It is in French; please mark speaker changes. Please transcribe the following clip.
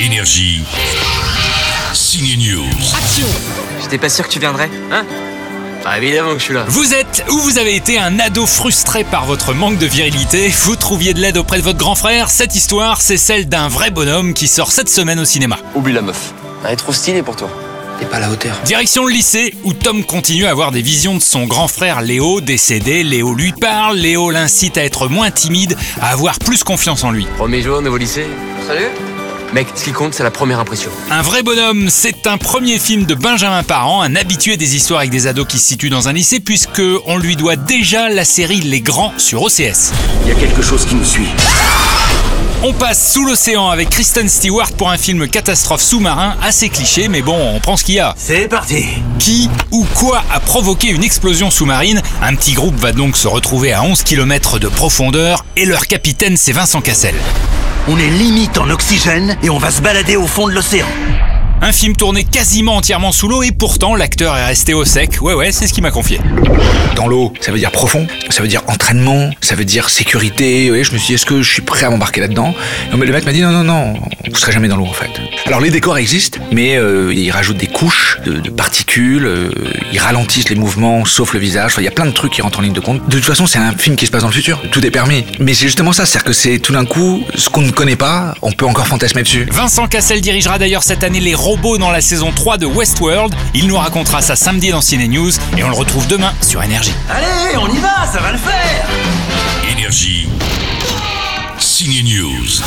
Speaker 1: Énergie. Signe News.
Speaker 2: J'étais pas sûr que tu viendrais. Hein? Bah évidemment que je suis là.
Speaker 3: Vous êtes ou vous avez été un ado frustré par votre manque de virilité, vous trouviez de l'aide auprès de votre grand frère, cette histoire, c'est celle d'un vrai bonhomme qui sort cette semaine au cinéma.
Speaker 2: Oublie la meuf. Elle est trop stylée pour toi. T'es pas à la hauteur.
Speaker 3: Direction le lycée, où Tom continue à avoir des visions de son grand frère Léo, décédé, Léo lui parle, Léo l'incite à être moins timide, à avoir plus confiance en lui.
Speaker 2: Premier jour, nouveau lycée. Salut Mec, ce qui compte, c'est la première impression.
Speaker 3: Un vrai bonhomme, c'est un premier film de Benjamin Parent, un habitué des histoires avec des ados qui se situent dans un lycée, puisque on lui doit déjà la série Les Grands sur OCS.
Speaker 4: Il y a quelque chose qui nous suit.
Speaker 3: On passe sous l'océan avec Kristen Stewart pour un film catastrophe sous-marin assez cliché, mais bon, on prend ce qu'il y a.
Speaker 4: C'est parti
Speaker 3: Qui ou quoi a provoqué une explosion sous-marine? Un petit groupe va donc se retrouver à 11 km de profondeur et leur capitaine c'est Vincent Cassel.
Speaker 4: On est limite en oxygène et on va se balader au fond de l'océan.
Speaker 3: Un film tourné quasiment entièrement sous l'eau et pourtant l'acteur est resté au sec. Ouais ouais, c'est ce qu'il m'a confié.
Speaker 5: Dans l'eau, ça veut dire profond, ça veut dire entraînement, ça veut dire sécurité. Oui, je me suis dit, est-ce que je suis prêt à m'embarquer là-dedans? Non, mais le mec m'a dit, non, non, non, vous serez jamais dans l'eau en fait. Alors les décors existent, mais euh, ils rajoutent des couches de, de particules, euh, ils ralentissent les mouvements, sauf le visage. Enfin, il y a plein de trucs qui rentrent en ligne de compte. De toute façon, c'est un film qui se passe dans le futur. Tout est permis. Mais c'est justement ça, c'est-à-dire que c'est tout d'un coup, ce qu'on ne connaît pas, on peut encore fantasmer dessus.
Speaker 3: Vincent Cassel dirigera d'ailleurs cette année les dans la saison 3 de Westworld. Il nous racontera ça samedi dans Ciné News et on le retrouve demain sur Énergie.
Speaker 4: Allez, on y va, ça va le faire
Speaker 1: Énergie. Signe News.